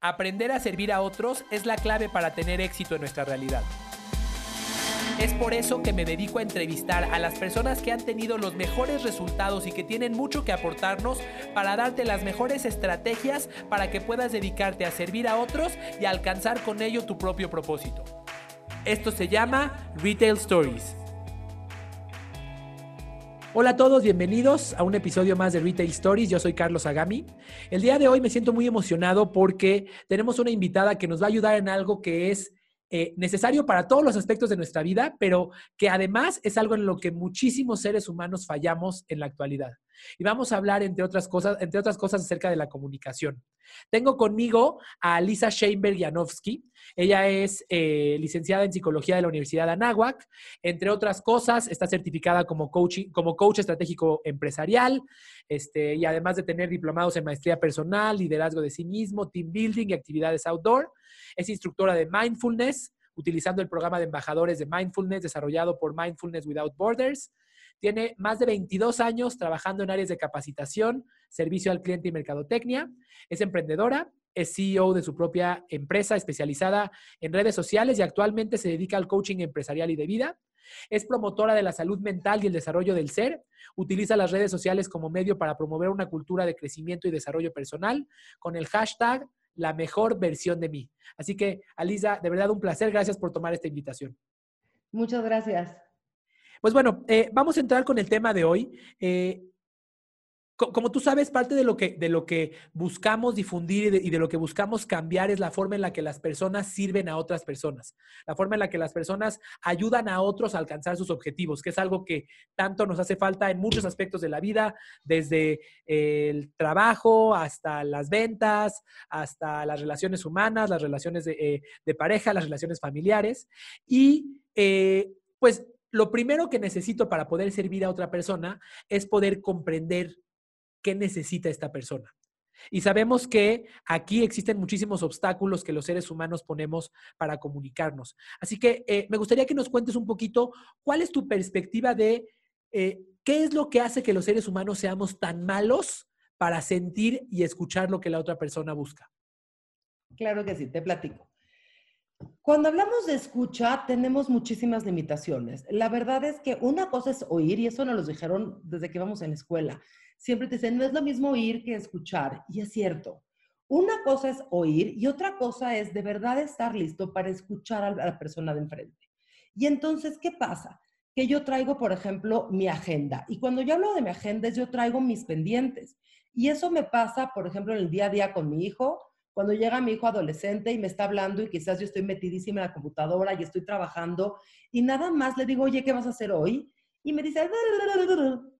Aprender a servir a otros es la clave para tener éxito en nuestra realidad. Es por eso que me dedico a entrevistar a las personas que han tenido los mejores resultados y que tienen mucho que aportarnos para darte las mejores estrategias para que puedas dedicarte a servir a otros y alcanzar con ello tu propio propósito. Esto se llama Retail Stories. Hola a todos, bienvenidos a un episodio más de Retail Stories. Yo soy Carlos Agami. El día de hoy me siento muy emocionado porque tenemos una invitada que nos va a ayudar en algo que es eh, necesario para todos los aspectos de nuestra vida, pero que además es algo en lo que muchísimos seres humanos fallamos en la actualidad. Y vamos a hablar, entre otras cosas, entre otras cosas acerca de la comunicación. Tengo conmigo a Lisa Sheinberg Janowski. Ella es eh, licenciada en psicología de la Universidad de Anáhuac. Entre otras cosas, está certificada como, coaching, como coach estratégico empresarial este, y además de tener diplomados en maestría personal, liderazgo de sí mismo, team building y actividades outdoor. Es instructora de mindfulness, utilizando el programa de embajadores de mindfulness desarrollado por Mindfulness Without Borders. Tiene más de 22 años trabajando en áreas de capacitación, servicio al cliente y mercadotecnia. Es emprendedora, es CEO de su propia empresa especializada en redes sociales y actualmente se dedica al coaching empresarial y de vida. Es promotora de la salud mental y el desarrollo del ser. Utiliza las redes sociales como medio para promover una cultura de crecimiento y desarrollo personal con el hashtag la mejor versión de mí. Así que, Alisa, de verdad un placer. Gracias por tomar esta invitación. Muchas gracias. Pues bueno, eh, vamos a entrar con el tema de hoy. Eh, como tú sabes, parte de lo que, de lo que buscamos difundir y de, lo que buscamos cambiar es la forma en la que las personas sirven a otras personas, la forma en la que las personas ayudan a otros a alcanzar sus objetivos, que es algo que tanto nos hace falta en muchos aspectos de la vida, desde el trabajo hasta las ventas, hasta las relaciones humanas, las relaciones de, eh, pareja, las relaciones familiares. Y pues lo primero que necesito para poder servir a otra persona es poder comprender qué necesita esta persona. Y sabemos que aquí existen muchísimos obstáculos que los seres humanos ponemos para comunicarnos. Así que eh, me gustaría que nos cuentes un poquito cuál es tu perspectiva de eh, qué es lo que hace que los seres humanos seamos tan malos para sentir y escuchar lo que la otra persona busca. Claro que sí, te platico. Cuando hablamos de escucha, tenemos muchísimas limitaciones. La verdad es que una cosa es oír, y eso nos lo dijeron desde que íbamos en la escuela. Siempre te dicen, no es lo mismo oír que escuchar, y es cierto. Una cosa es oír y otra cosa es de verdad estar listo para escuchar a la persona de enfrente. Y entonces, ¿qué pasa? Que yo traigo, por ejemplo, mi agenda. Y cuando yo hablo de mi agenda, yo traigo mis pendientes. Y eso me pasa, por ejemplo, en el día a día con mi hijo, cuando llega mi hijo adolescente y me está hablando y quizás yo estoy metidísima en la computadora y estoy trabajando y nada más le digo, oye, ¿qué vas a hacer hoy? Y me dice,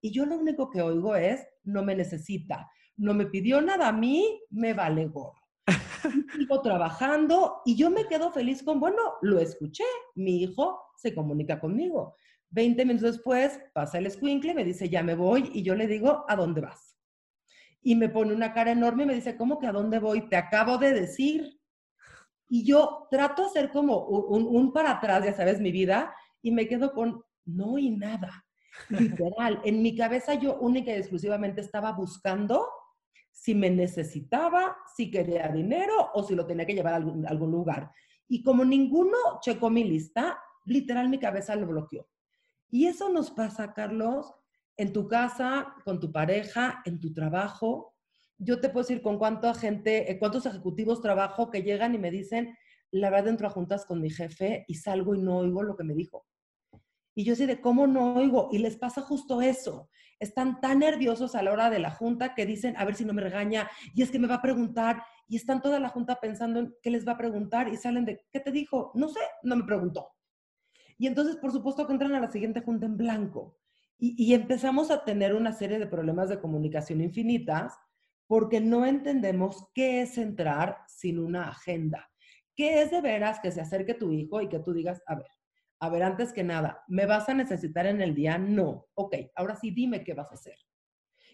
y yo lo único que oigo es, no me necesita, no me pidió nada a mí, me vale gorro. Sigo trabajando y yo me quedo feliz con, bueno, lo escuché, mi hijo se comunica conmigo. Veinte minutos después pasa el escuincle, me dice, ya me voy, y yo le digo, ¿a dónde vas? Y me pone una cara enorme y me dice, ¿cómo que a dónde voy? Te acabo de decir. Y yo trato de hacer como un, para atrás, ya sabes, mi vida, y me quedo con no y nada. Literal, en mi cabeza yo única y exclusivamente estaba buscando si me necesitaba, si quería dinero o si lo tenía que llevar a algún, a algún lugar. Y como ninguno checó mi lista, literal mi cabeza lo bloqueó. Y eso nos pasa, Carlos, en tu casa, con tu pareja, en tu trabajo. Yo te puedo decir con cuánta gente, eh, cuántos ejecutivos trabajo que llegan y me dicen, la verdad entro a juntas con mi jefe y salgo y no oigo lo que me dijo. Y yo sé de cómo no oigo. Y les pasa justo eso. Están tan nerviosos a la hora de la junta que dicen, a ver si no me regaña, y es que me va a preguntar. Y están toda la junta pensando en qué les va a preguntar y salen de, ¿qué te dijo? No sé, no me preguntó. Y entonces, por supuesto, que entran a la siguiente junta en blanco. Y, empezamos a tener una serie de problemas de comunicación infinitas porque no entendemos qué es entrar sin una agenda. ¿Qué es de veras que se acerque tu hijo y que tú digas, a ver, a ver, antes que nada, ¿me vas a necesitar en el día? No. Ok, ahora sí dime qué vas a hacer.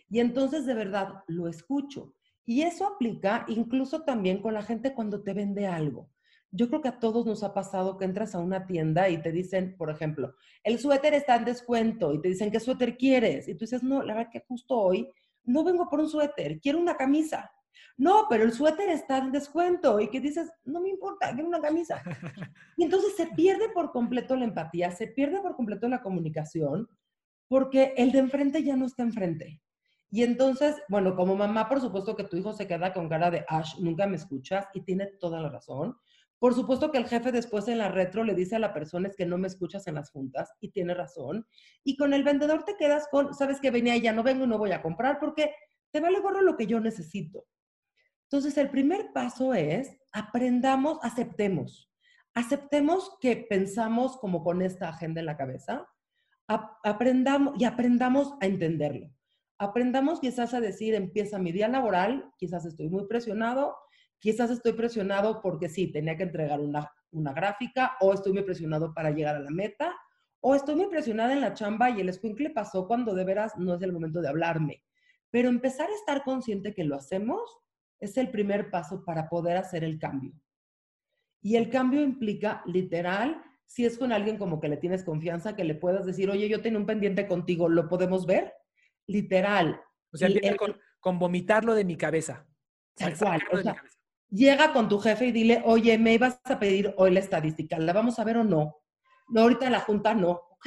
Y entonces de verdad lo escucho. Y eso aplica incluso también con la gente cuando te vende algo yo creo que a todos nos ha pasado que entras a una tienda y te dicen, por ejemplo, el suéter está en descuento y te dicen, ¿qué suéter quieres? Y tú dices, no, la verdad que justo hoy no vengo por un suéter, quiero una camisa. No, pero el suéter está en descuento y que dices, no me importa, quiero una camisa. Y entonces se pierde por completo la empatía, se pierde por completo la comunicación, porque el de enfrente ya no está enfrente. Y entonces, bueno, como mamá, por supuesto que tu hijo se queda con cara de Ash, nunca me escuchas, y tiene toda la razón. Por supuesto que el jefe después en la retro le dice a la persona es que no me escuchas en las juntas y tiene razón. Y con el vendedor te quedas con, sabes que venía y ya no vengo y no voy a comprar porque te vale gorro lo que yo necesito. Entonces, el primer paso es aprendamos, aceptemos. Aceptemos que pensamos como con esta agenda en la cabeza. aprendamos y aprendamos a entenderlo. Aprendamos quizás a decir, empieza mi día laboral, quizás estoy muy presionado, quizás estoy presionado porque sí, tenía que entregar una, una gráfica, o estoy muy presionado para llegar a la meta, o estoy muy presionada en la chamba y el le pasó cuando de veras no es el momento de hablarme. Pero empezar a estar consciente que lo hacemos es el primer paso para poder hacer el cambio. Y el cambio implica, literal, si es con alguien como que le tienes confianza, que le puedas decir, oye, yo tengo un pendiente contigo, ¿lo podemos ver? Literal. O sea, con, vomitarlo de mi cabeza. Llega con tu jefe y dile, oye, me ibas a pedir hoy la estadística, ¿la vamos a ver o no? No, ahorita en la junta no. Ok.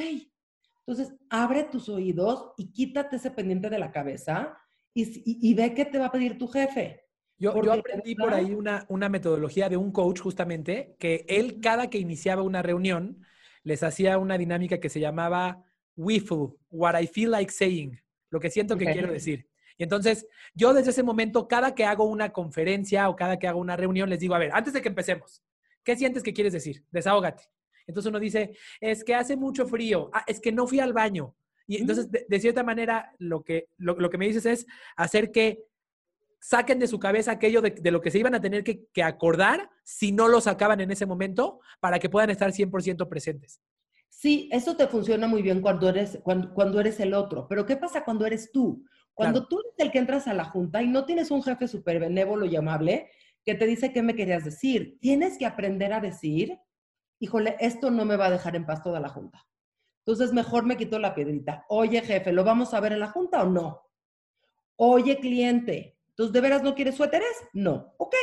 Entonces, abre tus oídos y quítate ese pendiente de la cabeza y, ve qué te va a pedir tu jefe. Yo, aprendí por ahí una, una, metodología de un coach justamente, que él cada que iniciaba una reunión les hacía una dinámica que se llamaba WIFU, What I Feel Like Saying, lo que siento que quiero decir. Y entonces yo desde ese momento, cada que hago una conferencia o cada que hago una reunión, les digo, a ver, antes de que empecemos, ¿qué sientes que quieres decir? Desahógate. Entonces uno dice, es que hace mucho frío, ah, es que no fui al baño. Y entonces, de, cierta manera, lo que, lo, que me dices es hacer que saquen de su cabeza aquello de, lo que se iban a tener que, acordar si no lo sacaban en ese momento para que puedan estar 100% presentes. Sí, eso te funciona muy bien cuando eres, cuando, eres el otro, pero ¿qué pasa cuando eres tú? Cuando tú eres el que entras a la junta y no tienes un jefe súper benévolo y amable que te dice qué me querías decir, tienes que aprender a decir, híjole, esto no me va a dejar en paz toda la junta. Entonces, mejor me quito la piedrita. Oye, jefe, ¿lo vamos a ver en la junta o no? Oye, cliente, ¿tú de veras no quieres suéteres? No. Ok,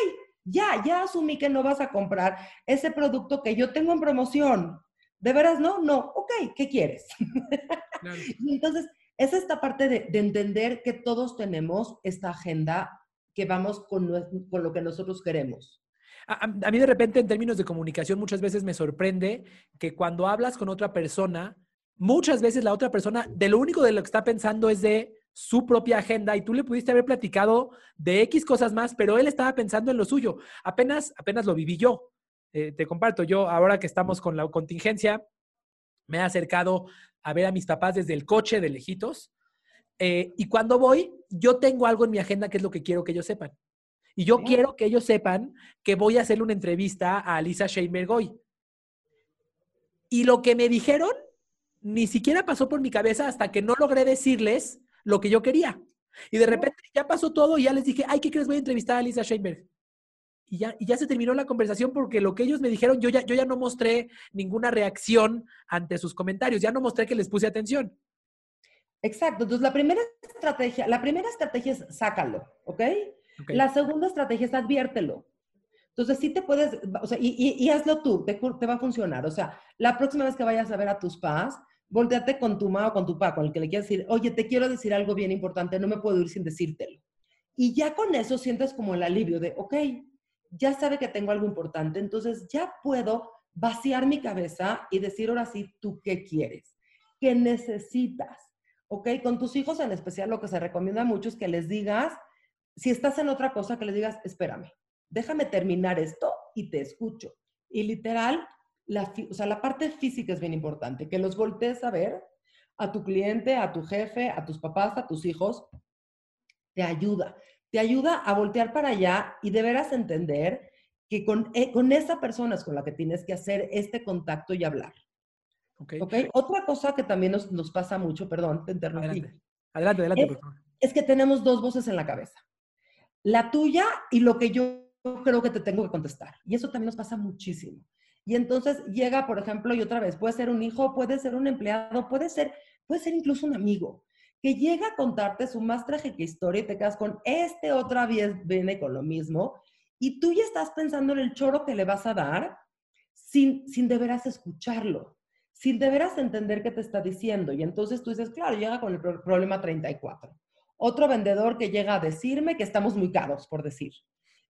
ya, ya asumí que no vas a comprar ese producto que yo tengo en promoción. ¿De veras no? No. Ok, ¿qué quieres? y entonces, es esta parte de, entender que todos tenemos esta agenda que vamos con, lo que nosotros queremos. A, a, mí de repente en términos de comunicación muchas veces me sorprende que cuando hablas con otra persona, muchas veces la otra persona de lo único de lo que está pensando es de su propia agenda y tú le pudiste haber platicado de X cosas más, pero él estaba pensando en lo suyo. Apenas, apenas lo viví yo. Eh, te comparto, yo ahora que estamos con la contingencia, me he acercado a ver a mis papás desde el coche de lejitos. Eh, y cuando voy, yo tengo algo en mi agenda que es lo que quiero que ellos sepan. Y yo quiero que ellos sepan que voy a hacerle una entrevista a Lisa Sheinberg hoy. Y lo que me dijeron ni siquiera pasó por mi cabeza hasta que no logré decirles lo que yo quería. Y de repente ya pasó todo y ya les dije, ay, ¿qué crees? Voy a entrevistar a Lisa Sheinberg. Y ya, y ya se terminó la conversación porque lo que ellos me dijeron, yo ya, yo ya no mostré ninguna reacción ante sus comentarios, ya no mostré que les puse atención. Exacto. Entonces, la primera estrategia, la primera estrategia es sácalo, ¿ok? La segunda estrategia es adviértelo. Entonces, sí te puedes, o sea, y, y, hazlo tú, te, te, va a funcionar. O sea, la próxima vez que vayas a ver a tus padres, volteate con tu mamá o con tu papá, con el que le quieras decir, oye, te quiero decir algo bien importante, no me puedo ir sin decírtelo. Y ya con eso sientes como el alivio de, ok, ya sabe que tengo algo importante, entonces ya puedo vaciar mi cabeza y decir ahora sí, tú qué quieres, qué necesitas. ¿Ok? Con tus hijos en especial lo que se recomienda mucho es que les digas, si estás en otra cosa, que les digas, espérame, déjame terminar esto y te escucho. Y literal, la, o sea, la parte física es bien importante, que los voltees a ver a tu cliente, a tu jefe, a tus papás, a tus hijos, te ayuda. Te ayuda a voltear para allá y deberás entender que con, eh, con esa persona es con la que tienes que hacer este contacto y hablar. Okay. okay. Otra cosa que también nos, nos pasa mucho, perdón, te interrumpí. Adelante, adelante, por favor. Es que tenemos dos voces en la cabeza. La tuya y lo que yo creo que te tengo que contestar. Y eso también nos pasa muchísimo. Y entonces llega, por ejemplo, y otra vez, puede ser un hijo, puede ser un empleado, puede ser, puede ser incluso un amigo, que llega a contarte su más trágica historia y te quedas con este otra vez viene con lo mismo y tú ya estás pensando en el choro que le vas a dar sin, sin de escucharlo, sin de entender qué te está diciendo. Y entonces tú dices, claro, llega con el problema 34. Otro vendedor que llega a decirme que estamos muy caros, por decir.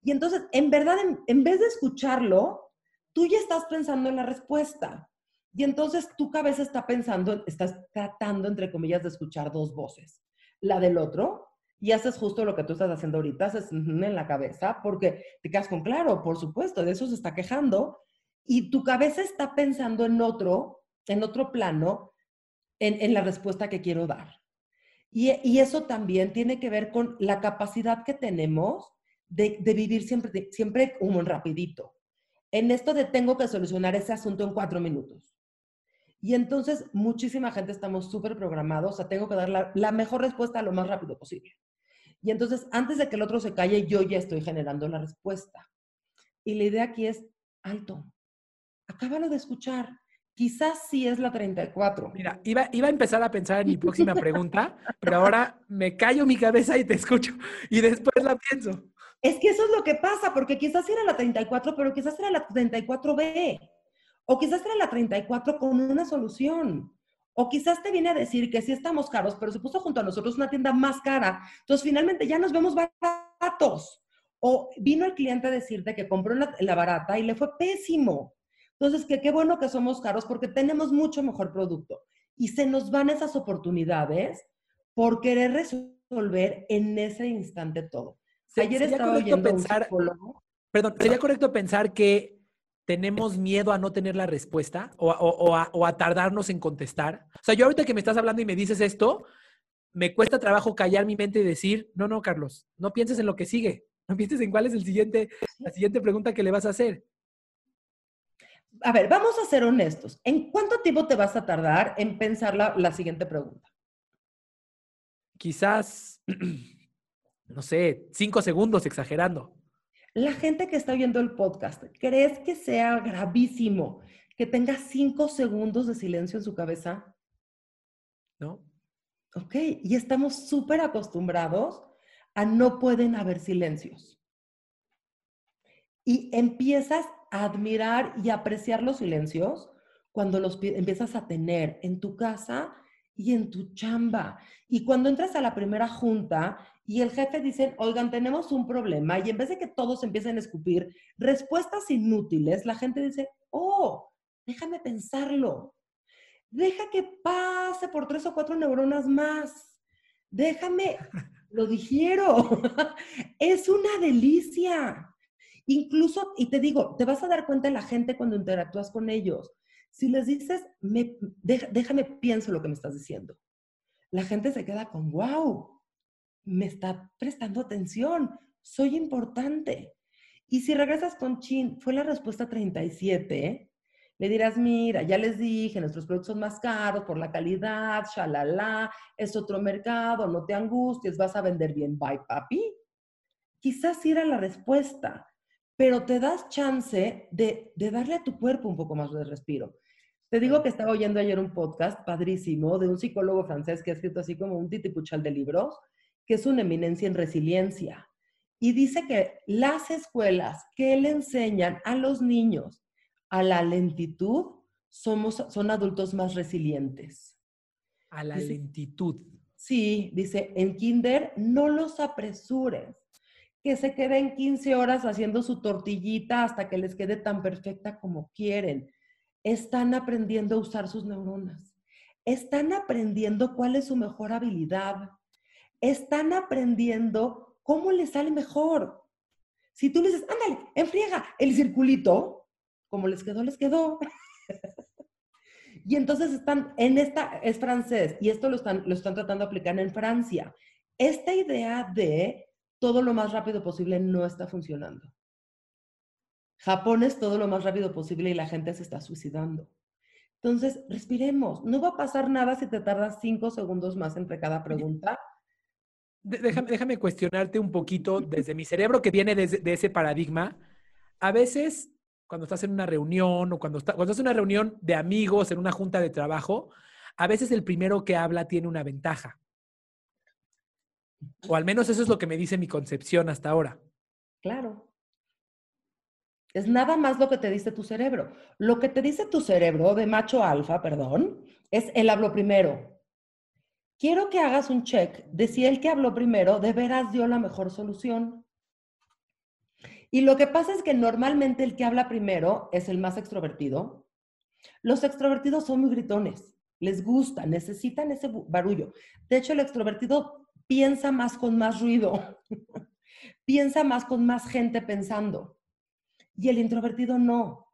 Y entonces, en verdad, en, vez de escucharlo, tú ya estás pensando en la respuesta. Y entonces tu cabeza está pensando, estás tratando, entre comillas, de escuchar dos voces. La del otro, y haces justo lo que tú estás haciendo ahorita, haces en la cabeza, porque te quedas con, claro, por supuesto, de eso se está quejando, y tu cabeza está pensando en otro, en otro plano, en, la respuesta que quiero dar. Y, eso también tiene que ver con la capacidad que tenemos de, vivir siempre, siempre como rapidito. En esto de tengo que solucionar ese asunto en cuatro minutos. Y entonces muchísima gente estamos súper programados, o sea, tengo que dar la, la, mejor respuesta lo más rápido posible. Y entonces, antes de que el otro se calle, yo ya estoy generando la respuesta. Y la idea aquí es, alto, acábalo de escuchar. Quizás sí es la 34. Mira, iba, iba a empezar a pensar en mi próxima pregunta, pero ahora me callo mi cabeza y te escucho. Y después la pienso. Es que eso es lo que pasa, porque quizás era la 34, pero quizás era la 34B. O quizás era la 34 con una solución. O quizás te viene a decir que sí estamos caros, pero se puso junto a nosotros una tienda más cara. Entonces, finalmente ya nos vemos baratos. O vino el cliente a decirte que compró la, la barata y le fue pésimo. Entonces, que qué bueno que somos caros porque tenemos mucho mejor producto. Y se nos van esas oportunidades por querer resolver en ese instante todo. Ayer estaba oyendo pensar, Perdón, ¿sería correcto pensar que tenemos miedo a no tener la respuesta o, a, tardarnos en contestar? O sea, yo ahorita que me estás hablando y me dices esto, me cuesta trabajo callar mi mente y decir, no, no, Carlos, no pienses en lo que sigue, no pienses en cuál es el siguiente, la siguiente pregunta que le vas a hacer. A ver, vamos a ser honestos. ¿En cuánto tiempo te vas a tardar en pensar la siguiente pregunta? Quizás no sé, cinco segundos exagerando. La gente que está viendo el podcast, ¿crees que sea gravísimo que tenga cinco segundos de silencio en su cabeza? No. Ok, y estamos súper acostumbrados a no pueden haber silencios. Y empiezas a admirar y apreciar los silencios cuando los empiezas a tener en tu casa y en tu chamba. Y cuando entras a la primera junta y el jefe dice, oigan, tenemos un problema, y en vez de que todos empiecen a escupir respuestas inútiles, la gente dice, oh, déjame pensarlo. Deja que pase por tres o cuatro neuronas más. Déjame, lo digiero. es una delicia. Incluso, y te digo, te vas a dar cuenta de la gente cuando interactúas con ellos. Si les dices, me, déjame pienso lo que me estás diciendo, la gente se queda con, wow, me está prestando atención, soy importante. Y si regresas con Chin, fue la respuesta 37, le dirás, mira, ya les dije, nuestros productos son más caros por la calidad, shalala, es otro mercado, no te angusties, vas a vender bien, bye papi. Quizás era la respuesta, pero te das chance de, de darle a tu cuerpo un poco más de respiro. Te digo que estaba oyendo ayer un podcast padrísimo de un psicólogo francés que ha escrito así como un titipuchal de libros, que es una eminencia en resiliencia. Y dice que las escuelas que le enseñan a los niños a la lentitud somos, son adultos más resilientes. A la lentitud. Sí, dice, en kinder no los apresures, que se queden 15 horas haciendo su tortillita hasta que les quede tan perfecta como quieren están aprendiendo a usar sus neuronas. Están aprendiendo cuál es su mejor habilidad. Están aprendiendo cómo les sale mejor. Si tú les dices, ándale, enfriega el circulito, como les quedó, les quedó. y entonces están en esta, es francés, y esto lo están, lo están tratando de aplicar en Francia. Esta idea de todo lo más rápido posible no está funcionando. Japón es todo lo más rápido posible y la gente se está suicidando. Entonces, respiremos. No va a pasar nada si te tardas cinco segundos más entre cada pregunta. Déjame, déjame cuestionarte un poquito desde mi cerebro que viene de ese paradigma. A veces, cuando estás en una reunión o cuando, cuando estás en una reunión de amigos, en una junta de trabajo, a veces el primero que habla tiene una ventaja. O al menos eso es lo que me dice mi concepción hasta ahora. Claro. Es nada más lo que te dice tu cerebro. Lo que te dice tu cerebro de macho alfa, perdón, es él habló primero. Quiero que hagas un check de si el que habló primero de veras dio la mejor solución. Y lo que pasa es que normalmente el que habla primero es el más extrovertido. Los extrovertidos son muy gritones, les gusta, necesitan ese barullo. De hecho, el extrovertido piensa más con más ruido, piensa más con más gente pensando y el introvertido no.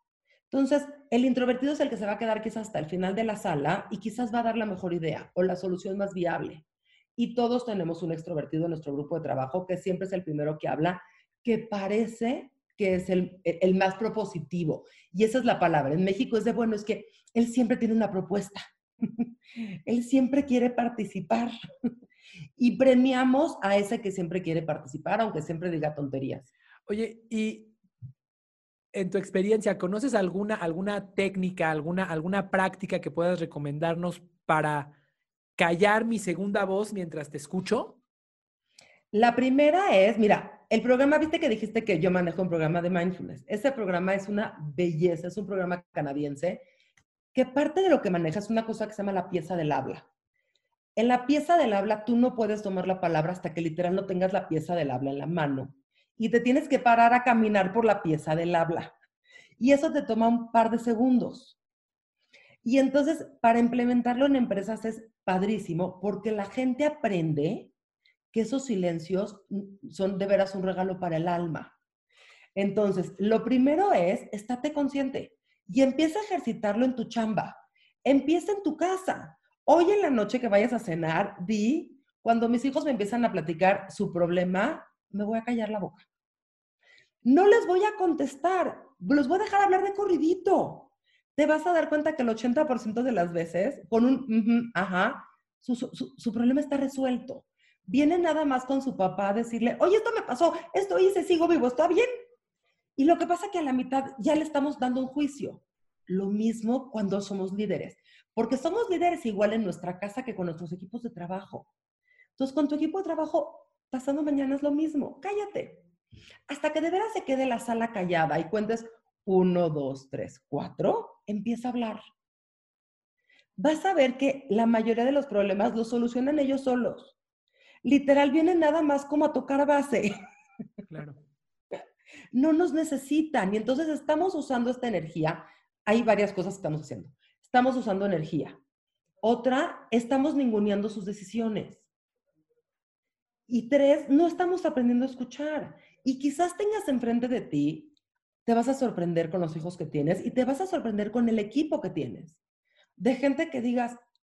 Entonces, el introvertido es el que se va a quedar quizás hasta el final de la sala y quizás va a dar la mejor idea o la solución más viable. Y todos tenemos un extrovertido en nuestro grupo de trabajo que siempre es el primero que habla, que parece que es el, el más propositivo. Y esa es la palabra. En México es de, bueno, es que él siempre tiene una propuesta. él siempre quiere participar. y premiamos a ese que siempre quiere participar, aunque siempre diga tonterías. Oye, y en tu experiencia, ¿conoces alguna, alguna técnica, alguna, alguna práctica que puedas recomendarnos para callar mi segunda voz mientras te escucho? La primera es, mira, el programa, viste que dijiste que yo manejo un programa de mindfulness. Ese programa es una belleza, es un programa canadiense que parte de lo que maneja es una cosa que se llama la pieza del habla. En la pieza del habla tú no puedes tomar la palabra hasta que literal no tengas la pieza del habla en la mano y te tienes que parar a caminar por la pieza del habla. Y eso te toma un par de segundos. Y entonces, para implementarlo en empresas es padrísimo porque la gente aprende que esos silencios son de veras un regalo para el alma. Entonces, lo primero es, estate consciente y empieza a ejercitarlo en tu chamba. Empieza en tu casa. Hoy en la noche que vayas a cenar, di, cuando mis hijos me empiezan a platicar su problema, me voy a callar la boca. No les voy a contestar, los voy a dejar hablar de corridito. Te vas a dar cuenta que el 80% de las veces, con un ajá, su, problema está resuelto. Viene nada más con su papá a decirle, oye, esto me pasó, esto hice, sigo vivo, ¿está bien? Y lo que pasa es que a la mitad ya le estamos dando un juicio. Lo mismo cuando somos líderes, porque somos líderes igual en nuestra casa que con nuestros equipos de trabajo. Entonces, con tu equipo de trabajo, pasando mañana es lo mismo. Cállate. Hasta que de veras se quede la sala callada y cuentes uno, dos, tres, cuatro, empieza a hablar. Vas a ver que la mayoría de los problemas los solucionan ellos solos. Literal, vienen nada más como a tocar base. Claro. No nos necesitan y entonces estamos usando esta energía. Hay varias cosas que estamos haciendo. Estamos usando energía. Otra, estamos ninguneando sus decisiones. Y tres, no estamos aprendiendo a escuchar. Y quizás tengas enfrente de ti, te vas a sorprender con los hijos que tienes y te vas a sorprender con el equipo que tienes. De gente que digas,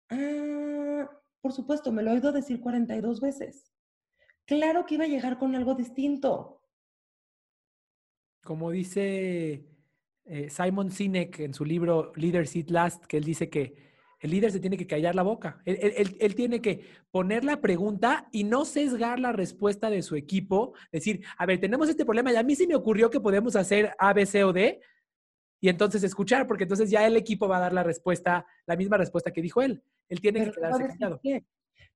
ah, por supuesto, me lo he oído decir 42 veces. Claro que iba a llegar con algo distinto. Como dice eh, Simon Sinek en su libro Leaders Eat Last, que él dice que el líder se tiene que callar la boca. Él, tiene que poner la pregunta y no sesgar la respuesta de su equipo. Decir, a ver, tenemos este problema y a mí sí me ocurrió que podemos hacer A, B, C o D. Y entonces escuchar, porque entonces ya el equipo va a dar la respuesta, la misma respuesta que dijo él. Él tiene que quedarse callado.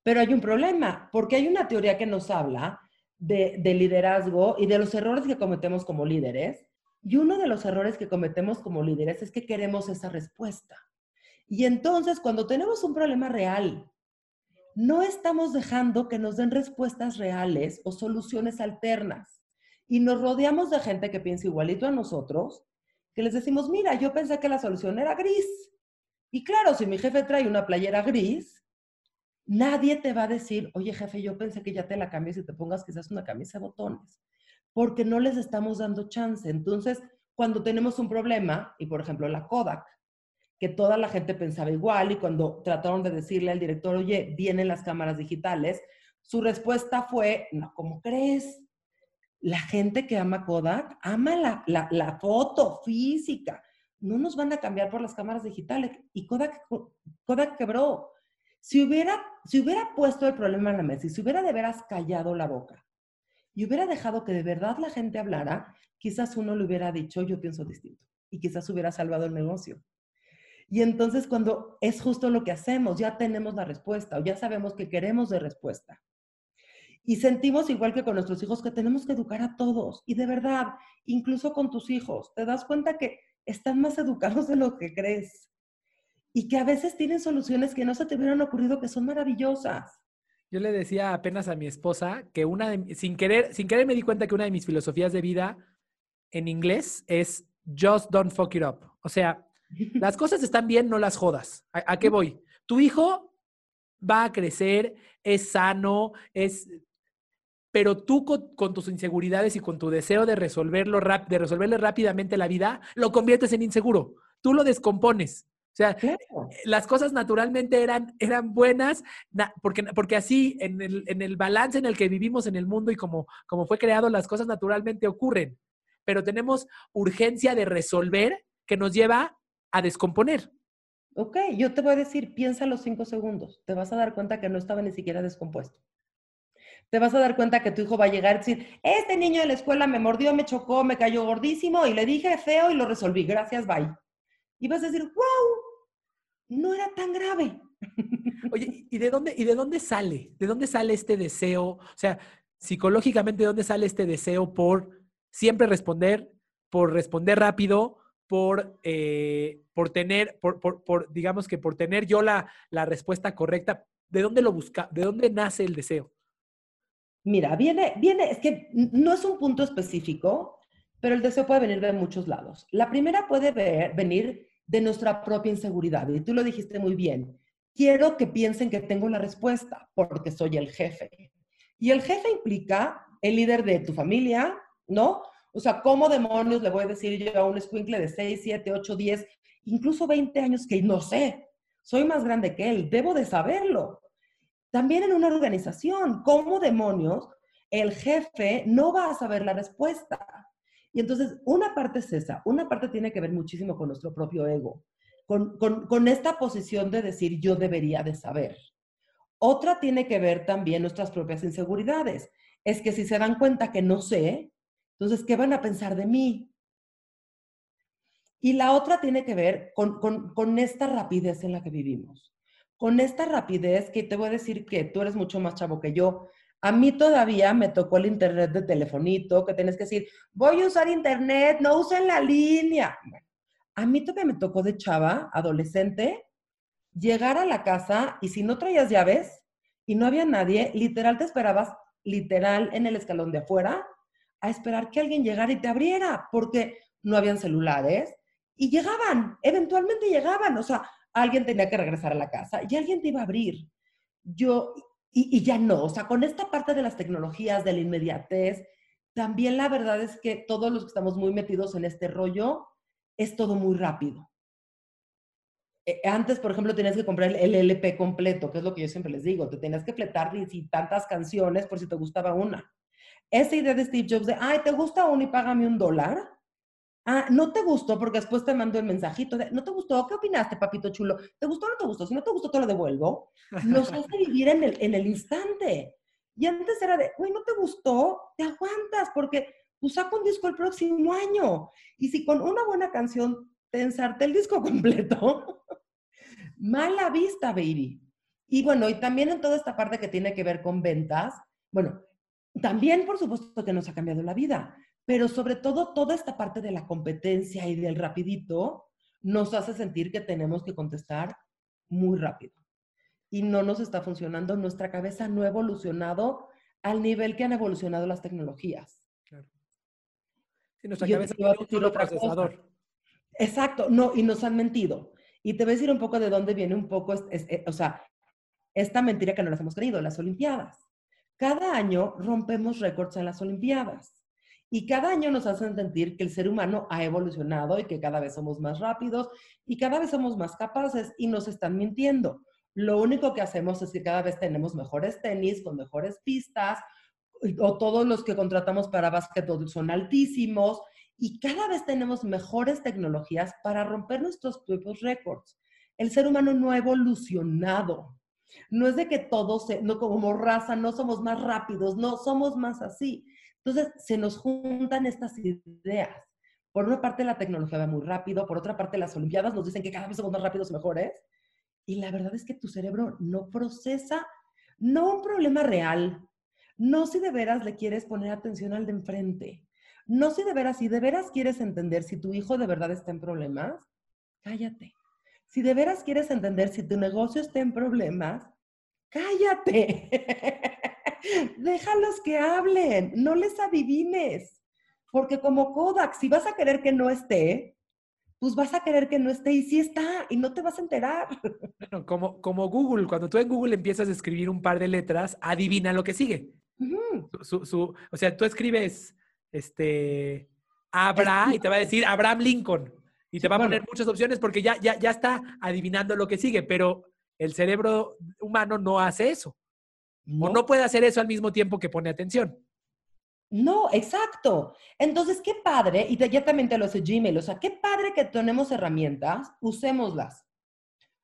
Pero hay un problema, porque hay una teoría que nos habla de, de liderazgo y de los errores que cometemos como líderes. Y uno de los errores que cometemos como líderes es que queremos esa respuesta. Y entonces, cuando tenemos un problema real, no estamos dejando que nos den respuestas reales o soluciones alternas. Y nos rodeamos de gente que piensa igualito a nosotros, que les decimos, mira, yo pensé que la solución era gris. Y claro, si mi jefe trae una playera gris, nadie te va a decir, oye jefe, yo pensé que ya te la cambies y te pongas quizás una camisa de botones, porque no les estamos dando chance. Entonces, cuando tenemos un problema, y por ejemplo la Kodak, que toda la gente pensaba igual y cuando trataron de decirle al director, oye, vienen las cámaras digitales, su respuesta fue, no, ¿cómo crees? La gente que ama Kodak ama la, la, foto física. No nos van a cambiar por las cámaras digitales. Y Kodak, Kodak quebró. Si hubiera, si hubiera puesto el problema en la mesa y si hubiera de veras callado la boca y hubiera dejado que de verdad la gente hablara, quizás uno le hubiera dicho, yo pienso distinto. Y quizás hubiera salvado el negocio. Y entonces cuando es justo lo que hacemos, ya tenemos la respuesta o ya sabemos que queremos de respuesta. Y sentimos igual que con nuestros hijos que tenemos que educar a todos. Y de verdad, incluso con tus hijos, te das cuenta que están más educados de lo que crees. Y que a veces tienen soluciones que no se te hubieran ocurrido que son maravillosas. Yo le decía apenas a mi esposa que una de, sin querer, sin querer me di cuenta que una de mis filosofías de vida en inglés es just don't fuck it up. O sea, las cosas están bien, no las jodas. ¿A, qué voy? Tu hijo va a crecer, es sano, es pero tú con, tus inseguridades y con tu deseo de resolverlo de resolverle rápidamente la vida, lo conviertes en inseguro. Tú lo descompones. O sea, las cosas naturalmente eran, eran buenas, porque, porque así en el, en el, balance en el que vivimos en el mundo y como, como fue creado, las cosas naturalmente ocurren. Pero tenemos urgencia de resolver que nos lleva a descomponer. Ok, yo te voy a decir, piensa los cinco segundos. Te vas a dar cuenta que no estaba ni siquiera descompuesto te vas a dar cuenta que tu hijo va a llegar y decir, este niño de la escuela me mordió, me chocó, me cayó gordísimo y le dije feo y lo resolví, gracias, bye. Y vas a decir, wow, no era tan grave. Oye, ¿y de dónde, y de dónde sale? ¿De dónde sale este deseo? O sea, psicológicamente, ¿de dónde sale este deseo por siempre responder, por responder rápido, por, eh, por tener, por, por, digamos que por tener yo la, la respuesta correcta? ¿De dónde lo busca? ¿De dónde nace el deseo? Mira, viene, viene, es que no es un punto específico, pero el deseo puede venir de muchos lados. La primera puede venir de nuestra propia inseguridad, y tú lo dijiste muy bien. Quiero que piensen que tengo la respuesta porque soy el jefe. Y el jefe implica el líder de tu familia, ¿no? O sea, ¿cómo demonios le voy a decir yo a un escuincle de 6, 7, 8, 10, incluso 20 años que no sé? Soy más grande que él, debo de saberlo. También en una organización, ¿cómo demonios el jefe no va a saber la respuesta? Y entonces, una parte es esa, una parte tiene que ver muchísimo con nuestro propio ego, con, con esta posición de decir yo debería de saber. Otra tiene que ver también nuestras propias inseguridades. Es que si se dan cuenta que no sé, entonces, ¿qué van a pensar de mí? Y la otra tiene que ver con, con, con, esta rapidez en la que vivimos con esta rapidez que te voy a decir que tú eres mucho más chavo que yo. A mí todavía me tocó el internet de telefonito, que tienes que decir, voy a usar internet, no usen la línea. a mí todavía me tocó de chava, adolescente, llegar a la casa y si no traías llaves y no había nadie, literal te esperabas, literal en el escalón de afuera, a esperar que alguien llegara y te abriera, porque no habían celulares y llegaban, eventualmente llegaban, o sea, alguien tenía que regresar a la casa y alguien te iba a abrir. Yo, y, ya no, o sea, con esta parte de las tecnologías, de la inmediatez, también la verdad es que todos los que estamos muy metidos en este rollo, es todo muy rápido. Eh, antes, por ejemplo, tenías que comprar el LP completo, que es lo que yo siempre les digo, te tenías que fletar y tantas canciones por si te gustaba una. Esa idea de Steve Jobs de, ay, ¿te gusta una y págame un dólar? Ah, no te gustó porque después te mando el mensajito de, ¿no te gustó? ¿Qué opinaste, papito chulo? ¿Te gustó o no te gustó? Si no te gustó, te lo devuelvo. Nos hace vivir en el, en el instante. Y antes era de, güey, ¿no te gustó? Te aguantas porque pues saca un disco el próximo año. Y si con una buena canción te ensarte el disco completo, mala vista, baby. Y bueno, y también en toda esta parte que tiene que ver con ventas, bueno, también por supuesto que nos ha cambiado la vida pero sobre todo toda esta parte de la competencia y del rapidito nos hace sentir que tenemos que contestar muy rápido. Y no nos está funcionando, nuestra cabeza no ha evolucionado al nivel que han evolucionado las tecnologías. Claro. Sí, nuestra cabeza tiene un procesador. Exacto, no, y nos han mentido. Y te voy a decir un poco de dónde viene un poco, eh, o sea, esta mentira que no las hemos creído, las Olimpiadas. Cada año rompemos récords en las Olimpiadas. Y cada año nos hacen sentir que el ser humano ha evolucionado y que cada vez somos más rápidos y cada vez somos más capaces y nos están mintiendo. Lo único que hacemos es que cada vez tenemos mejores tenis con mejores pistas o todos los que contratamos para básquetbol son altísimos y cada vez tenemos mejores tecnologías para romper nuestros propios récords. El ser humano no ha evolucionado. No es de que todos, no como raza, no somos más rápidos, no somos más así entonces, se nos juntan estas ideas. Por una parte, la tecnología va muy rápido, por otra parte, las Olimpiadas nos dicen que cada vez somos más rápidos y mejores. Y la verdad es que tu cerebro no procesa, no un problema real, No si de veras le quieres poner atención al de enfrente. No si de veras, si de veras quieres entender si tu hijo de verdad está en problemas, cállate. Si de veras quieres entender si tu negocio está en problemas, cállate. Déjalos que hablen, no les adivines. Porque como Kodak, si vas a querer que no esté, pues vas a querer que no esté y sí está y no te vas a enterar. Bueno, como, como Google, cuando tú en Google empiezas a escribir un par de letras, adivina lo que sigue. o sea, tú escribes este Abra y te va a decir Abraham Lincoln y te va a poner muchas opciones porque ya, ya, ya está adivinando lo que sigue, pero el cerebro humano no hace eso. O no puede hacer eso al mismo tiempo que pone atención. No, exacto. Entonces, qué padre, y ya también te lo sé Gmail, o sea, qué padre que tenemos herramientas, usémoslas.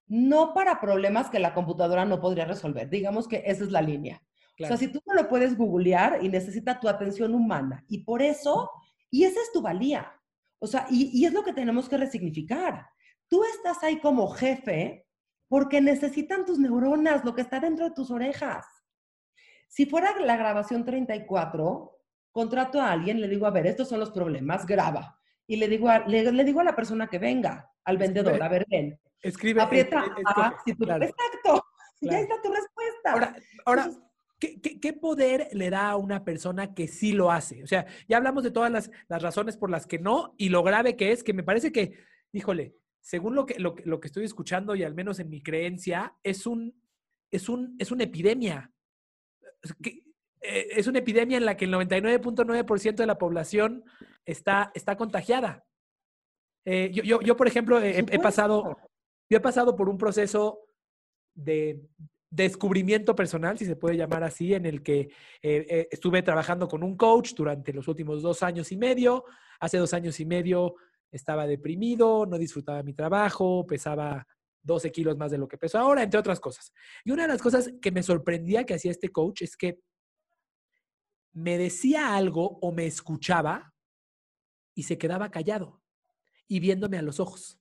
No para problemas que la computadora no podría resolver. Digamos que esa es la línea. O sea, si tú no lo puedes googlear y necesita tu atención humana. Y por eso, y esa es tu valía. O sea, y, y es lo que tenemos que resignificar. Tú estás ahí como jefe porque necesitan tus neuronas, lo que está dentro de tus orejas. Si fuera la grabación 34, contrato a alguien, le digo, a ver, estos son los problemas, graba. Y le digo a, le, digo a la persona que venga, al vendedor, a ver, ven. Escribe. Aprieta Exacto. Ya está tu respuesta. Ahora, ahora ¿qué, qué, poder le da a una persona que sí lo hace? O sea, ya hablamos de todas las, las, razones por las que no y lo grave que es, que me parece que, híjole, según lo que, lo, lo que estoy escuchando y al menos en mi creencia, es un, es un, es una epidemia. Que, eh, es una epidemia en la que el 99.9% de la población está, está contagiada. Eh, yo, yo, por ejemplo, he, pasado, yo he pasado por un proceso de descubrimiento personal, si se puede llamar así, en el que eh, estuve trabajando con un coach durante los últimos dos años y medio. Hace dos años y medio estaba deprimido, no disfrutaba mi trabajo, pesaba 12 kilos más de lo que peso ahora, entre otras cosas. Y una de las cosas que me sorprendía que hacía este coach es que me decía algo o me escuchaba y se quedaba callado y viéndome a los ojos.